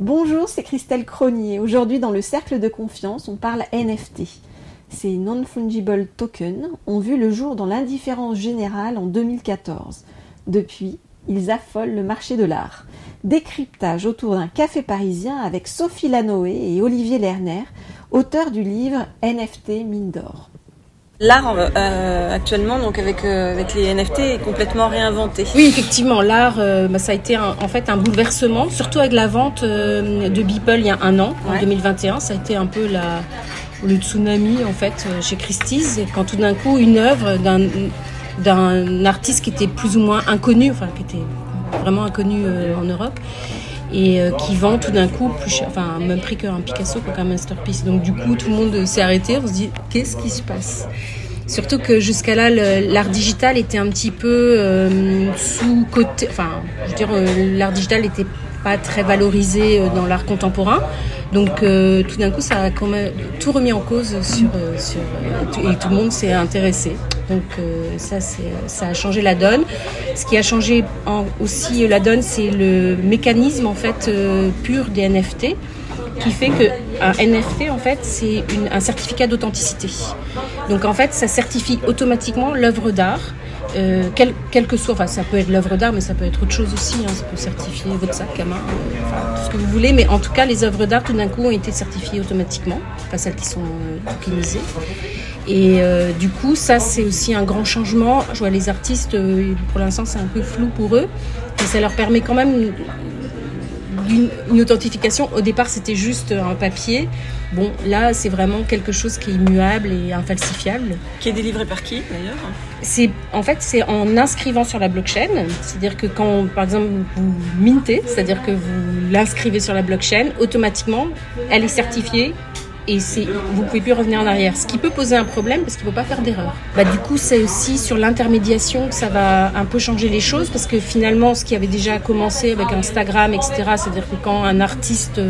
Bonjour, c'est Christelle Cronier. Aujourd'hui, dans le cercle de confiance, on parle NFT. Ces non-fungible tokens ont vu le jour dans l'indifférence générale en 2014. Depuis, ils affolent le marché de l'art. Décryptage autour d'un café parisien avec Sophie Lanoé et Olivier Lerner, auteurs du livre NFT Mine d'or. L'art euh, actuellement, donc avec, euh, avec les NFT, est complètement réinventé. Oui, effectivement, l'art, euh, bah, ça a été en fait un bouleversement, surtout avec la vente de Beeple il y a un an, en 2021. Ça a été un peu la, le tsunami en fait chez Christie's, quand tout d'un coup une œuvre d'un d'un artiste qui était plus ou moins inconnu, enfin qui était vraiment inconnu en Europe, et qui vend tout d'un coup plus cher, enfin même prix qu'un Picasso, qu'un masterpiece. Donc du coup, tout le monde s'est arrêté, on se dit qu'est-ce qui se passe? Surtout que jusqu'à là, l'art digital était un petit peu euh, sous côté. Enfin, je veux dire, euh, l'art digital n'était pas très valorisé euh, dans l'art contemporain. Donc tout d'un coup, ça a quand même tout remis en cause sur et tout le monde s'est intéressé. Donc ça, ça a changé la donne. Ce qui a changé aussi la donne, c'est le mécanisme en fait pur des NFT qui fait que un NFT en fait c'est un certificat d'authenticité. Donc en fait ça certifie automatiquement l'œuvre d'art. Euh, quel, que soit, enfin ça peut être l'œuvre d'art, mais ça peut être autre chose aussi. Hein. ça peut certifier votre sac à main, euh, enfin, tout ce que vous voulez. Mais en tout cas, les œuvres d'art tout d'un coup ont été certifiées automatiquement, pas celles qui sont euh, tokenisées. Et euh, du coup, ça c'est aussi un grand changement. Je vois les artistes, pour l'instant c'est un peu flou pour eux, mais ça leur permet quand même une, authentification. Au départ, c'était juste un papier. Bon, là, c'est vraiment quelque chose qui est immuable et infalsifiable. Qui est délivré par qui, d'ailleurs C'est en fait, c'est en inscrivant sur la blockchain. C'est-à-dire que quand, par exemple, vous mintez, c'est-à-dire que vous l'inscrivez sur la blockchain, automatiquement, elle est certifiée et c'est, vous pouvez plus revenir en arrière. Ce qui peut poser un problème parce qu'il ne faut pas faire d'erreur. Bah, du coup, c'est aussi sur l'intermédiation que ça va un peu changer les choses parce que finalement, ce qui avait déjà commencé avec Instagram, etc., c'est-à-dire que quand un artiste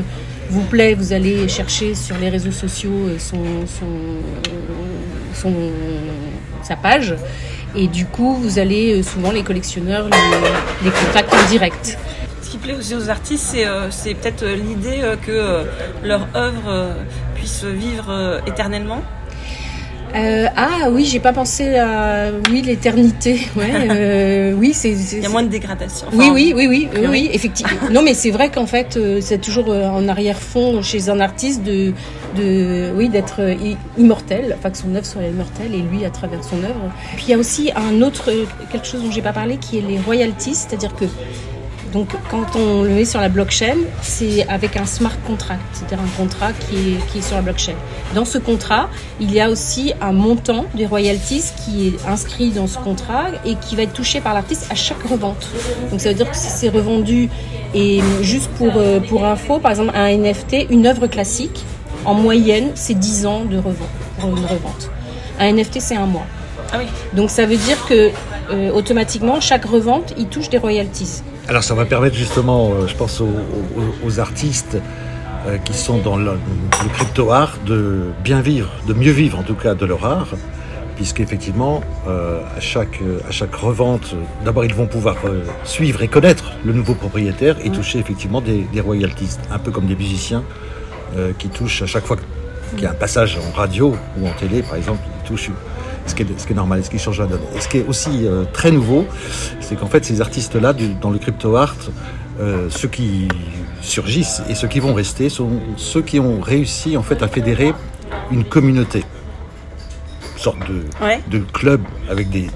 vous plaît, vous allez chercher sur les réseaux sociaux euh, son, son, sa page. Et du coup, vous allez euh, souvent les collectionneurs les, les contacts en direct ce qui plaît aussi aux artistes, c'est, euh, peut-être l'idée que leur œuvre puisse vivre éternellement euh, ah oui, j'ai pas pensé à oui l'éternité. Ouais, euh, oui, c'est. Il y a moins de dégradation. oui, oui, oui, oui, oui, effectivement. non, mais c'est vrai qu'en fait, euh, c'est toujours en arrière-fond chez un artiste de, de, oui, d'être immortel, enfin que son œuvre soit immortelle et lui à travers son œuvre. Puis il y a aussi un autre quelque chose dont j'ai pas parlé qui est les royalties, c'est-à-dire que donc quand on le met sur la blockchain, c'est avec un smart contract, c'est-à-dire un contrat qui est, qui est sur la blockchain. Dans ce contrat, il y a aussi un montant des royalties qui est inscrit dans ce contrat et qui va être touché par l'artiste à chaque revente. Donc ça veut dire que si c'est revendu, et juste pour, euh, pour info, par exemple un NFT, une œuvre classique, en moyenne, c'est 10 ans de revente, pour une revente. Un NFT, c'est un mois. Ah oui. Donc ça veut dire que euh, automatiquement, chaque revente, il touche des royalties. Alors ça va permettre justement, euh, je pense aux, artistes euh, qui sont dans le, crypto art de bien vivre, de mieux vivre en tout cas de leur art, puisqu'effectivement euh, à chaque à chaque revente, d'abord ils vont pouvoir suivre et connaître le nouveau propriétaire et toucher effectivement des, royalties, un peu comme des musiciens qui touchent à chaque fois qu'il y a un passage en radio ou en télé par exemple, ils touchent ce qui est, normal, ce qui change la donne. Et ce qui est aussi euh, très nouveau, c'est qu'en fait, ces artistes-là, dans le crypto art, euh, ceux qui surgissent et ceux qui vont rester sont ceux qui ont réussi en fait à fédérer une communauté sorte de, de club avec des,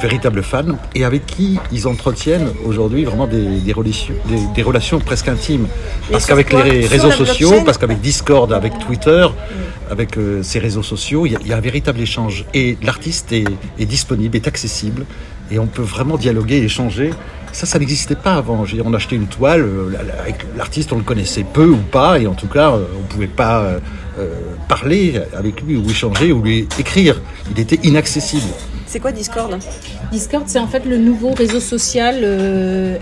véritables fans et avec qui ils entretiennent aujourd'hui vraiment des, relations, des, relations presque intimes. Parce qu'avec les réseaux sociaux, parce qu'avec Discord, avec Twitter, avec euh, ces réseaux sociaux, il y, a un véritable échange. Et l'artiste est, est disponible, est accessible et on peut vraiment dialoguer, échanger. Ça, ça n'existait pas avant. On achetait une toile, euh, avec l'artiste, on le connaissait peu ou pas, et en tout cas, euh, on ne pouvait pas euh, parler avec lui ou échanger ou lui écrire. Il était inaccessible. C'est quoi Discord Discord, c'est en fait le nouveau réseau social.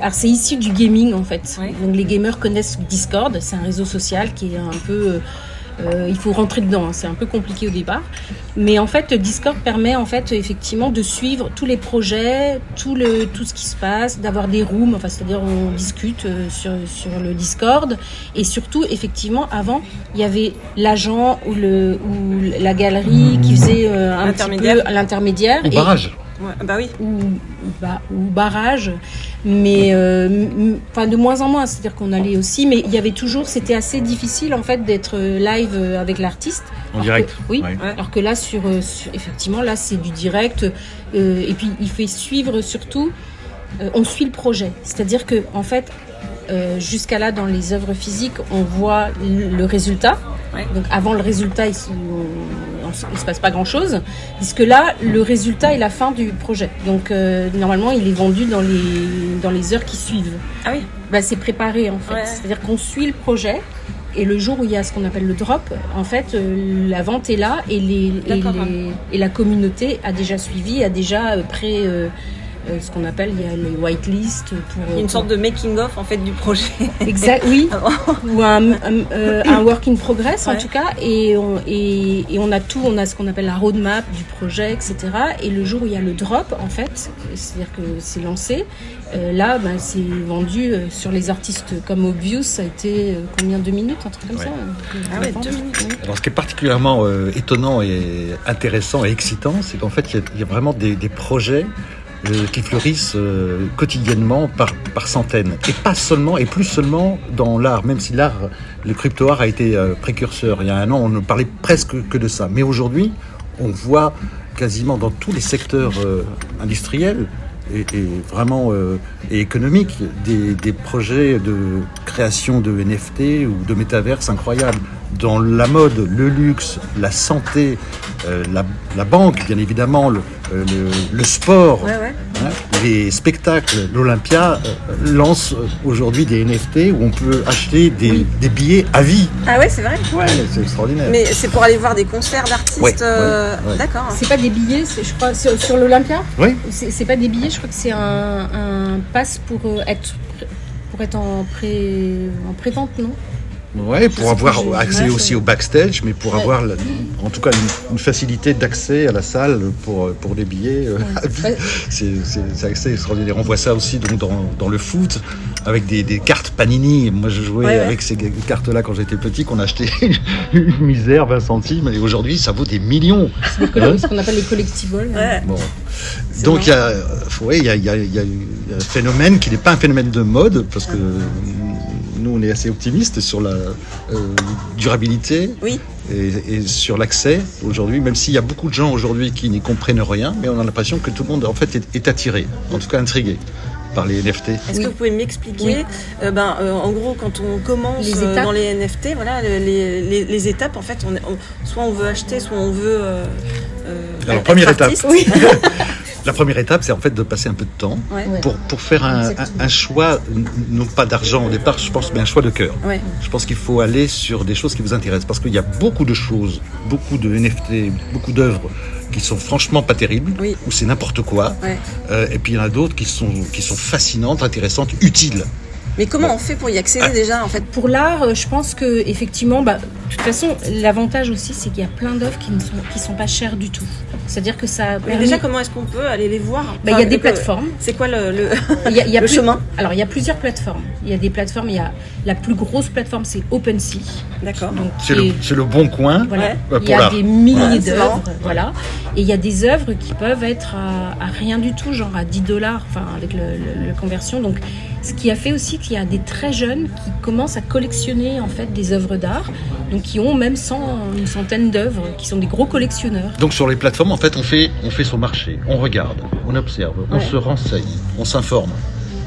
alors, c'est issu du gaming en fait. Donc, les gamers connaissent Discord. C'est un réseau social qui est un peu Euh, il faut rentrer dedans, hein, c'est un peu compliqué au départ. Mais en fait, Discord permet en fait effectivement de suivre tous les projets, tout le tout ce qui se passe, d'avoir des rooms, enfin c'est-à-dire on discute euh, sur sur le Discord. Et surtout effectivement avant il y avait l'agent ou le ou la galerie qui faisait euh, un petit peu l'intermédiaire. Ou barrage. Ouais, bah oui. ou, ou, ba- ou barrage, mais euh, enfin de moins en moins. C'est-à-dire qu'on allait aussi, mais il y avait toujours, c'était assez difficile en fait d'être live euh, avec l'artiste. En direct. que- oui. Ouais. Alors que là, sur, euh, sur- effectivement, là c'est du direct, euh, et puis il fait suivre surtout. euh, on suit le projet, c'est-à-dire que en fait. euh, Jusqu'à là, dans les œuvres physiques, on voit le résultat. Ouais. Donc avant le résultat, il se, il se passe pas grand-chose, puisque là, le résultat est la fin du projet. Donc euh, normalement, il est vendu dans les dans les heures qui suivent. Ah oui. Bah, c'est préparé en fait. Ouais. C'est-à-dire qu'on suit le projet. Et le jour où il y a ce qu'on appelle le drop, en fait, euh, la vente est là et, les, et, les- et la communauté a déjà suivi, a déjà euh, pré, ce qu'on appelle il y a les whitelists pour a une sorte de making of en fait du projet. exact oui ou un, un, euh, un work in progress en Ouais. tout cas et on, et, et on a tout on a ce qu'on appelle la roadmap du projet etc et le jour où il y a le drop en fait c'est à dire que c'est lancé euh, là ben, c'est vendu euh, sur les artistes comme Obvious ça a été euh, combien deux minutes un truc comme Ouais. ça euh, Ah ouais, deux minutes. Ouais. Alors, ce qui est particulièrement euh, étonnant et intéressant et excitant, c'est qu'en fait, il y y, a vraiment des, des projets qui fleurissent euh, quotidiennement par, par centaines. Et pas seulement, et plus seulement dans l'art, même si l'art, le crypto-art a été euh, précurseur. Il y a un an, on ne parlait presque que de ça. Mais aujourd'hui, on voit quasiment dans tous les secteurs euh, industriels et, et vraiment euh, et économiques des, des projets de création de NFT ou de métaverse incroyables. Dans la mode, le luxe, la santé, euh, la, la banque, bien évidemment, le, euh, le, le sport, Ouais, ouais. hein, les spectacles, l'Olympia euh, lance aujourd'hui des NFT où on peut acheter des, des billets à vie. Ah ouais, c'est vrai. Ouais, c'est extraordinaire. Mais c'est pour aller voir des concerts d'artistes. Ouais, euh, ouais, ouais. D'accord. c'est pas des billets c'est je crois sur, sur l'Olympia Oui, c'est pas des billets je crois que c'est un, un pass pour euh, être pour être en pré en prévente non? Ouais, pour avoir accès aussi au backstage, mais pour Ouais. avoir la- en tout cas une, une facilité d'accès à la salle pour, pour les billets. euh. Ouais. C'est c'est- c'est assez extraordinaire. On voit ça aussi donc, dans, dans le foot avec des, des cartes Panini. Moi, je jouais Ouais, ouais. avec ces cartes-là quand j'étais petit, qu'on achetait une misère, 20 centimes, et aujourd'hui, ça vaut des millions. C'est coll- ce qu'on appelle les collectibles. Ouais. Bon. Donc il y, a, y, a, il y a- y a un phénomène qui n'est pas un phénomène de mode, parce que euh, nous on est assez optimistes sur la euh, durabilité Oui. et, et sur l'accès aujourd'hui, même s'il y a beaucoup de gens aujourd'hui qui n'y comprennent rien, mais on a l'impression que tout le monde en fait est, est attiré, en tout cas intrigué par les NFT. Est-ce Oui. que vous pouvez m'expliquer, Oui. euh, ben, euh, en gros, quand on commence Les euh, dans les NFT, voilà, le- les, les- les étapes, en fait, on, est- on- soit on veut acheter, soit on veut. euh, euh, Alors, première étape. Oui. La première étape, c'est en fait de passer un peu de temps Ouais. Pour, pour faire un, un- Exactement. un choix, non pas d'argent au départ, je pense, mais un choix de cœur. Ouais. Je pense qu'il faut aller sur des choses qui vous intéressent parce qu'il y a beaucoup de choses, beaucoup de NFT, beaucoup d'œuvres qui sont franchement pas terribles, Oui. ou c'est n'importe quoi. Ouais. Euh, et puis il y en a d'autres qui sont, qui sont fascinantes, intéressantes, utiles. Mais comment on fait pour y accéder déjà, en fait? Pour l'art, euh, je pense que effectivement, bah, de toute façon, l'avantage aussi, c'est qu'il y a plein d'œuvres qui ne sont qui sont pas chères du tout. C'est-à-dire que ça. Mais déjà, comment est-ce qu'on peut aller les voir? Bah, il y a des le- plateformes. C'est quoi le, le- Il y a, il y a le plus- chemin? Alors, il y a plusieurs plateformes. Il y a des plateformes. Il y a la plus grosse plateforme, c'est OpenSea. D'accord. Donc, C'est est- c'est le bon coin Voilà. Ouais. euh, Il y a des milliers Ouais, d'œuvres, voilà. Et il y a des œuvres qui peuvent être à, à rien du tout, genre à 10 dollars, enfin avec le, le conversion. Donc, ce qui a fait aussi qu'il y a des très jeunes qui commencent à collectionner en fait des œuvres d'art, donc qui ont même 100, une centaine d'œuvres, qui sont des gros collectionneurs. Donc sur les plateformes, en fait, on fait, on fait son marché, on regarde, on observe, on Ouais. se renseigne, on s'informe.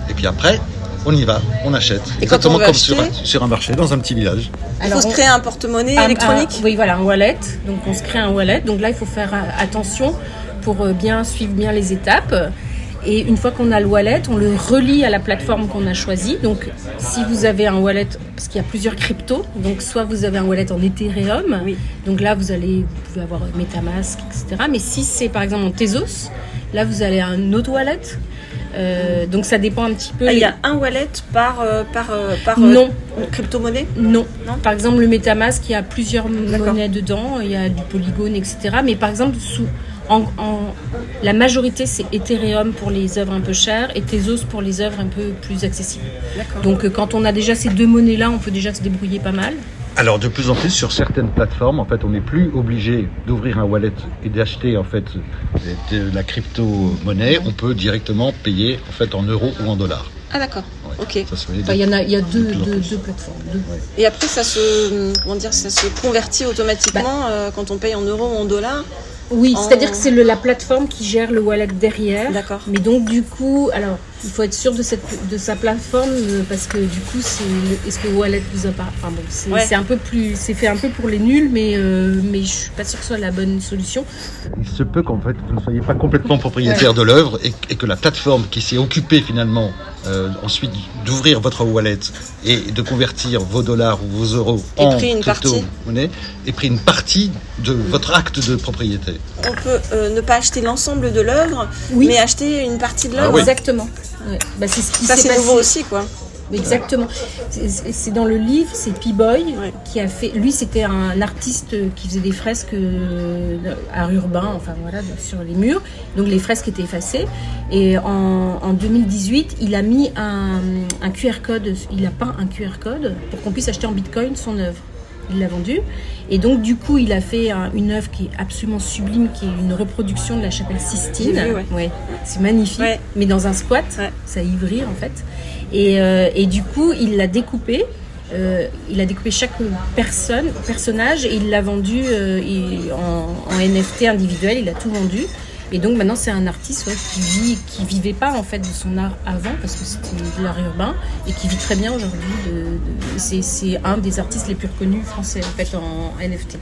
Et puis après, on y va, on achète. Et quand Exactement on comme sur un, acheter sur un marché, dans un petit village. Il faut se créer un porte-monnaie un- électronique? un- oui, voilà, un wallet. Donc on se crée un wallet. Donc là, il faut faire euh, attention pour euh, bien suivre bien les étapes. Et une fois qu'on a le wallet, on le relie à la plateforme qu'on a choisie. Donc si vous avez un wallet, parce qu'il y a plusieurs cryptos, donc soit vous avez un wallet en Ethereum, Oui. donc là vous allez, vous pouvez avoir Metamask, etc. Mais si c'est par exemple en Tezos, là vous allez à un autre wallet. Euh, donc ça dépend un petit peu. Ah, il y a un wallet par, euh, par, euh, par Non, crypto-monnaie non, Non Par exemple, le MetaMask, il y a plusieurs monnaies dedans, il y a du Polygon, etc. Mais par exemple, sous, en, en- la majorité, c'est Ethereum pour les œuvres un peu chères et Tezos pour les œuvres un peu plus accessibles. Donc euh, quand on a déjà ces deux monnaies-là, on peut déjà se débrouiller pas mal. Alors de plus en plus sur certaines plateformes, en fait, on n'est plus obligé d'ouvrir un wallet et d'acheter en fait de, la crypto-monnaie. On peut directement payer en fait en euros ou en dollars. Ah d'accord. Ouais. Ok. Enfin, il y en a, il y a deux, deux, plateformes. deux. Et après, ça se, comment dire, ça se convertit automatiquement euh, quand on paye en euros ou en dollars. Oui, c'est-à-dire que c'est la plateforme qui gère le wallet derrière. D'accord. Mais donc du coup, alors il faut être sûr de cette de sa plateforme euh, parce que du coup c'est est-ce que Wallet vous a pas enfin bon c'est Ouais. un peu plus c'est fait un peu pour les nuls mais euh, mais je suis pas sûre que ce soit la bonne solution. Il se peut qu'en fait vous ne soyez pas complètement propriétaire de l'œuvre et, et que la plateforme qui s'est occupée finalement euh, ensuite d'ouvrir votre wallet et de convertir vos dollars ou vos euros en pris une partie. monnaie ait pris une partie de votre acte de propriété. On peut euh, ne pas acheter l'ensemble de l'œuvre, Oui. mais acheter une partie de Ah l'œuvre. oui. Exactement. Ouais. Bah, c'est ce qui Ça, c'est nouveau aussi, quoi. Exactement. C'est- dans le livre, c'est P-Boy Ouais. qui a fait. Lui, c'était un artiste qui faisait des fresques euh, art urbain, enfin voilà, sur les murs. Donc les fresques étaient effacées. Et en, en 2018, il a mis un, un QR code. Il a peint un QR code pour qu'on puisse acheter en Bitcoin son œuvre. Il l'a vendu. Et donc, du coup, il a fait un- une œuvre qui est absolument sublime, qui est une reproduction de la chapelle Sistine. Vu, ouais. C'est magnifique, Ouais. mais dans un squat, ça Ivry en fait. Et, euh, et du coup, il l'a découpé. euh, il a découpé chaque personne, personnage et il l'a vendu euh, il- en, en NFT individuel. Il a tout vendu. Et donc maintenant, c'est un artiste qui vit, qui vivait pas en fait de son art avant parce que c'était de l'art urbain et qui vit très bien aujourd'hui. C'est un des artistes les plus reconnus français en fait en NFT.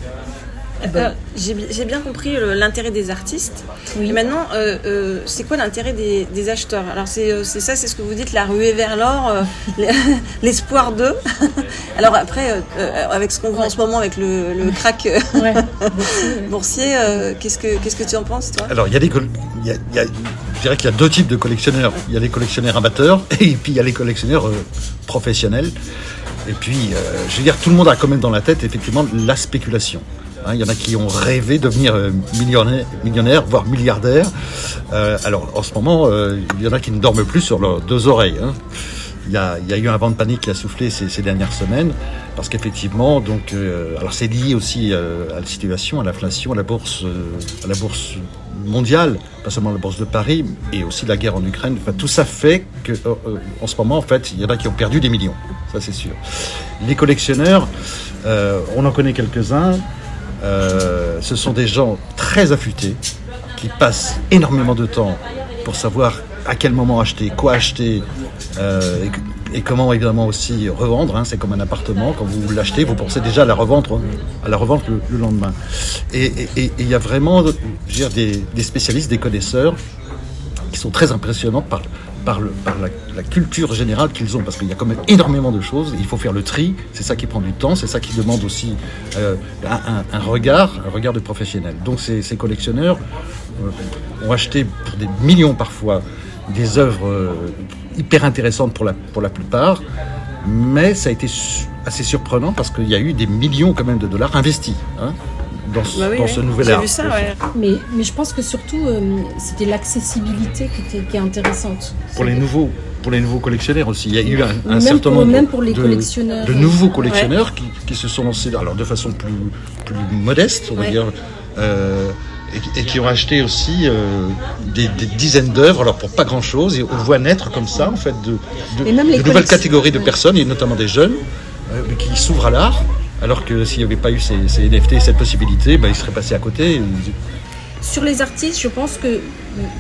Euh, J'ai bi- j'ai bien compris le- l'intérêt des artistes. Oui. Et maintenant, euh, euh, c'est quoi l'intérêt des, des acheteurs? Alors c'est euh, ça, c'est ce que vous dites, la ruée vers l'or, euh, l'espoir d'eux. Alors après, euh, euh, avec ce qu'on voit en ce moment avec le, le crack euh, Ouais. Boursier, euh, qu'est-ce que qu'est-ce que tu en penses, toi? Alors il y a des y a- y a- je dirais qu'il y a deux types de collectionneurs. Il y a les collectionneurs amateurs et puis il y a les collectionneurs euh, professionnels. Et puis, euh, je veux dire, tout le monde a quand même dans la tête effectivement la spéculation. Hein, il y en a qui ont rêvé de devenir euh, millionnaire, millionnaire, voire milliardaire. Euh, alors en ce moment, euh, il y en a qui ne dorment plus sur leurs deux oreilles. hein. Il y, a, eu un vent de panique qui a soufflé ces, dernières semaines parce qu'effectivement, donc, alors c'est lié aussi à la situation, à l'inflation, à la bourse, à la bourse mondiale, pas seulement la bourse de Paris, et aussi la guerre en Ukraine. Tout ça fait que, euh, en ce moment, en fait, il y en a qui ont perdu des millions. Ça, c'est sûr. Les collectionneurs, on en connaît quelques-uns. Euh, ce sont des gens très affûtés qui passent énormément de temps pour savoir à quel moment acheter, quoi acheter euh, et, comment évidemment aussi revendre. hein. C'est comme un appartement, quand vous l'achetez, vous pensez déjà à la revendre, à la revendre le, le lendemain. Et il y a vraiment des, des spécialistes, des connaisseurs qui sont très impressionnants par, par, la, culture générale qu'ils ont, parce qu'il y a quand même énormément de choses, il faut faire le tri, c'est ça qui prend du temps, c'est ça qui demande aussi euh, un, regard, un regard de professionnel. Donc ces, collectionneurs euh, ont acheté pour des millions parfois des œuvres euh, hyper intéressantes pour la, pour la plupart, mais ça a été assez surprenant parce qu'il y a eu des millions quand même de dollars investis hein, dans, ce- Bah oui, dans oui. ce nouvel art. vu ça, ouais. Mais, mais je pense que surtout, euh, c'était l'accessibilité qui, était, qui est intéressante. Pour les nouveaux, pour les nouveaux collectionneurs aussi. Il y a eu un, un même, certain pour, nombre même pour les de, collectionneurs. de nouveaux collectionneurs qui, qui se sont lancés alors de façon plus, plus modeste, on va Ouais. dire, euh, et, et qui ont acheté aussi euh, des, des dizaines d'œuvres, alors pour pas grand chose, et on voit naître comme ça en fait de, nouvelles catégories de ouais. personnes, et notamment des jeunes, euh, qui s'ouvrent à l'art. Alors que s'il n'y avait pas eu ces, ces NFT et cette possibilité, ben, ils seraient passés à côté. Sur les artistes, je pense que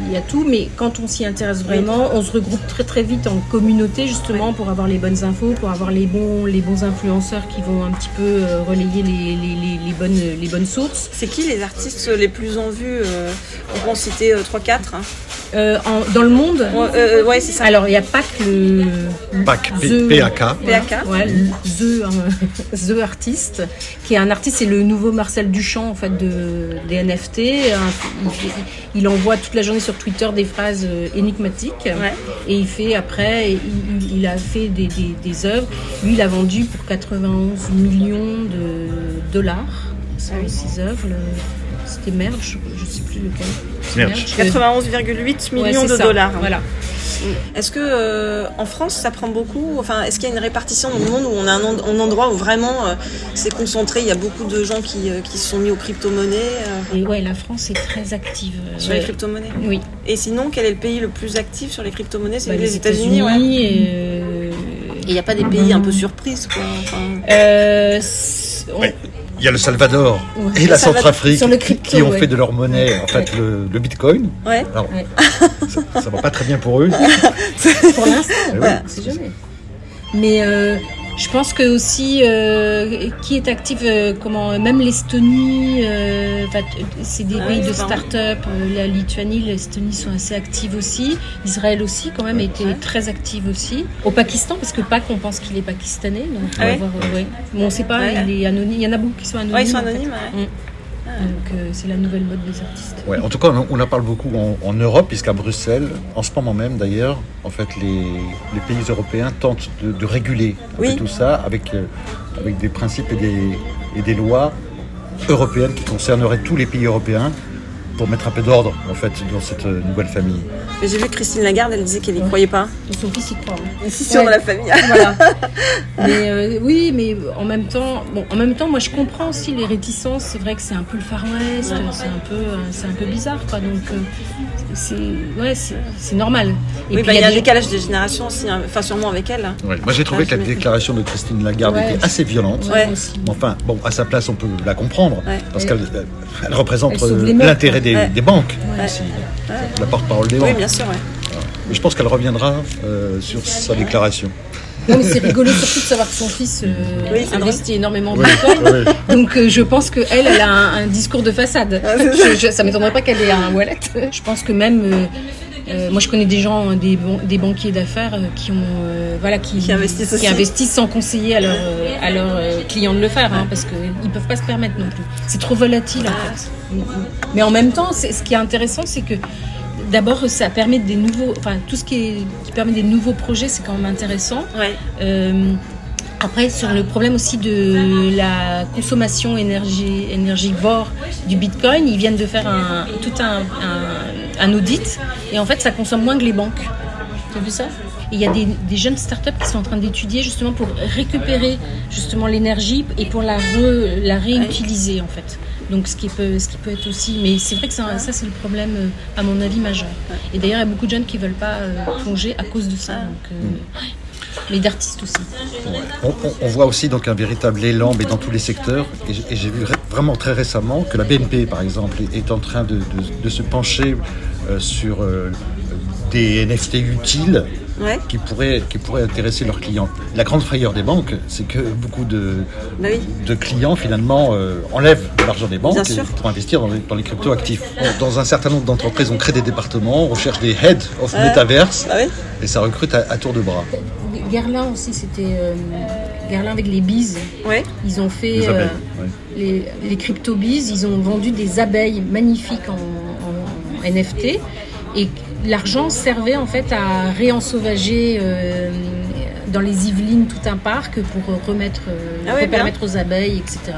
il y a tout, mais quand on s'y intéresse vraiment, on se regroupe très très vite en communauté justement pour avoir les bonnes infos, pour avoir les bons les bons influenceurs qui vont un petit peu euh, relayer les, les, les, les bonnes les bonnes sources. C'est qui les artistes les plus en vue euh, On peut en citer 3-4. Hein. Euh, en- dans le monde, Ouais, euh, ouais, c'est ça. alors il n'y a pas que le PAC, The- PAK. PAK. Ouais, The, The Artist, qui est un artiste, c'est le nouveau Marcel Duchamp en fait de, des NFT. Il, il envoie toute la la journée sur Twitter des phrases euh, énigmatiques. Et il fait après, il, il a fait des, des, des, œuvres. Lui, il a vendu pour 91 millions de dollars ses œuvres. C'était Merge, je ne sais plus lequel. 91,8 millions de dollars. Voilà. Est-ce que euh, en France ça prend beaucoup Enfin, est-ce qu'il y a une répartition dans le monde où on a un, endroit où vraiment euh, c'est concentré Il y a beaucoup de gens qui, euh, qui se sont mis aux crypto-monnaies. Et ouais, la France est très active sur les crypto-monnaies. Oui. Et sinon, quel est le pays le plus actif sur les crypto-monnaies? C'est bah, les, États-Unis. et il n'y a pas des pays un peu surprises quoi. Il y a le Salvador et la Centrafrique qui ont fait de leur monnaie en fait le, Bitcoin. Ouais. ça, ne va pas très bien pour eux. pour l'instant, c'est jamais. Mais euh, je pense que aussi, euh, qui est actif, euh, comment, même l'Estonie, euh, c'est des ah pays de start-up, la Lituanie, l'Estonie sont assez actives aussi. Israël aussi, quand même, était très active aussi. Au Pakistan, parce que Pâques, on pense qu'il est pakistanais. Donc, on, ouais. on ne sait pas, il est anonyme. Il y en a beaucoup qui sont anonymes. Ouais, ils sont anonymes, mm. Donc euh, c'est la nouvelle mode des artistes. Ouais, en tout cas, on en parle beaucoup en, Europe, puisqu'à Bruxelles, en ce moment même d'ailleurs, en fait, les, pays européens tentent de, réguler tout ça avec, euh, avec des principes et des, et des lois européennes qui concerneraient tous les pays européens pour mettre un peu d'ordre en fait dans cette euh, nouvelle famille. J'ai vu Christine Lagarde, elle disait qu'elle n'y croyait pas. Son fils y croit. Ici sur la famille. Voilà. mais euh, oui, mais en même temps, bon, en même temps, moi je comprends aussi les réticences. C'est vrai que c'est un peu le Far West, c'est un peu, euh, c'est un peu bizarre, quoi. Donc c'est, ouais, c'est normal. Et oui, bah, il y a un décalage des générations aussi, hein. enfin sûrement avec elle. Moi j'ai trouvé que la déclaration de Christine Lagarde était assez violente. Enfin, bon, à sa place, on peut la comprendre parce qu'elle elle représente l'intérêt des des, banques. La porte-parole des banques. Oui, bien sûr. Mais je pense qu'elle reviendra euh, sur sa déclaration. Non, mais c'est rigolo surtout de savoir que son fils euh, investit énormément en Bitcoin. Donc euh, je pense qu'elle, elle a un, discours de façade. Ça ça m'étonnerait pas qu'elle ait un wallet. Je pense que même euh, moi, je connais des gens, des, des banquiers d'affaires euh, qui ont, euh, voilà, qui, investissent, sans conseiller à, à leurs clients de le faire, hein, parce qu'ils peuvent pas se permettre non plus. C'est trop volatile en fait. Mais en même temps, ce qui est intéressant, c'est que d'abord, ça permet des nouveaux, enfin tout ce qui, est, qui permet des nouveaux projets, c'est quand même intéressant. après, sur le problème aussi de la consommation énergie, énergivore du Bitcoin, ils viennent de faire un, tout un un audit et en fait ça consomme moins que les banques. Tu as vu ça? Il y a des, jeunes startups qui sont en train d'étudier justement pour récupérer justement l'énergie et pour la, la réutiliser en fait. Donc ce qui peut, ce qui peut être aussi, mais c'est vrai que ça, ça c'est le problème euh, à mon avis majeur. Et d'ailleurs il y a beaucoup de jeunes qui veulent pas euh, plonger à cause de ça. Euh, mais d'artistes aussi. On, voit aussi donc un véritable élan, mais dans tous les secteurs. Et j'ai vu vraiment très récemment que la BNP, par exemple, est en train de, se pencher euh, sur euh, des NFT utiles qui, pourraient, qui pourraient intéresser leurs clients. La grande frayeur des banques, c'est que beaucoup de, bah de clients finalement euh, enlèvent de l'argent des banques pour investir dans les, dans les crypto-actifs. Dans un certain nombre d'entreprises, on crée des départements, on cherche des heads of metaverse bah et ça recrute à, tour de bras. Guerlain aussi, c'était euh, Guerlain avec les bises. Ils ont fait euh, les, les crypto-bises, ils ont vendu des abeilles magnifiques en, en NFT et l'argent servait en fait à réensauvager euh, dans les Yvelines tout un parc pour remettre, euh, ah permettre aux abeilles, etc.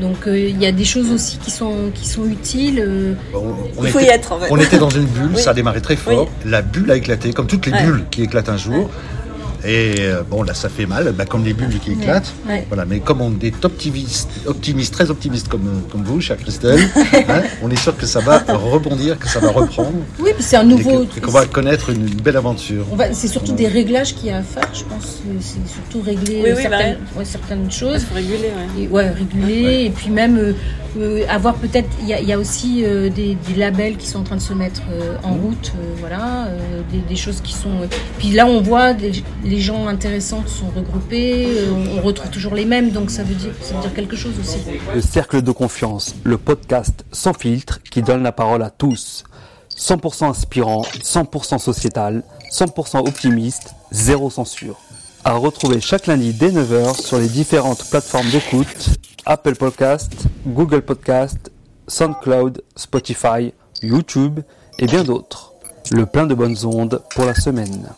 Donc euh, il y a des choses aussi qui sont, qui sont utiles. On, il faut y être en fait. On était dans une bulle, ça a démarré très fort. La bulle a éclaté, comme toutes les bulles qui éclatent un jour. Et euh, bon, là, ça fait mal, bah, comme les bulles qui éclatent. Voilà, mais comme on est optimiste, optimiste très optimiste comme, euh, comme vous, chère Christelle, hein, on est sûr que ça va rebondir, que ça va reprendre. Oui, puis c'est un nouveau. Et qu'on va connaître une, belle aventure. C'est surtout des réglages qu'il y a à faire, je pense. C'est surtout régler certaines, bah certaines, choses. Il faut réguler, ouais. Et, ouais, réguler. Et puis même euh, avoir peut-être. Il y, a aussi des, labels qui sont en train de se mettre en route, voilà. Des, des, choses qui sont. Puis là, on voit des les gens intéressants sont regroupés, euh, on retrouve toujours les mêmes, donc ça veut dire, ça veut dire quelque chose aussi. Le Cercle de Confiance, le podcast sans filtre qui donne la parole à tous. 100% inspirant, 100% sociétal, 100% optimiste, zéro censure. À retrouver chaque lundi dès 9h sur les différentes plateformes d'écoute, Apple Podcast, Google Podcast, SoundCloud, Spotify, YouTube et bien d'autres. Le plein de bonnes ondes pour la semaine.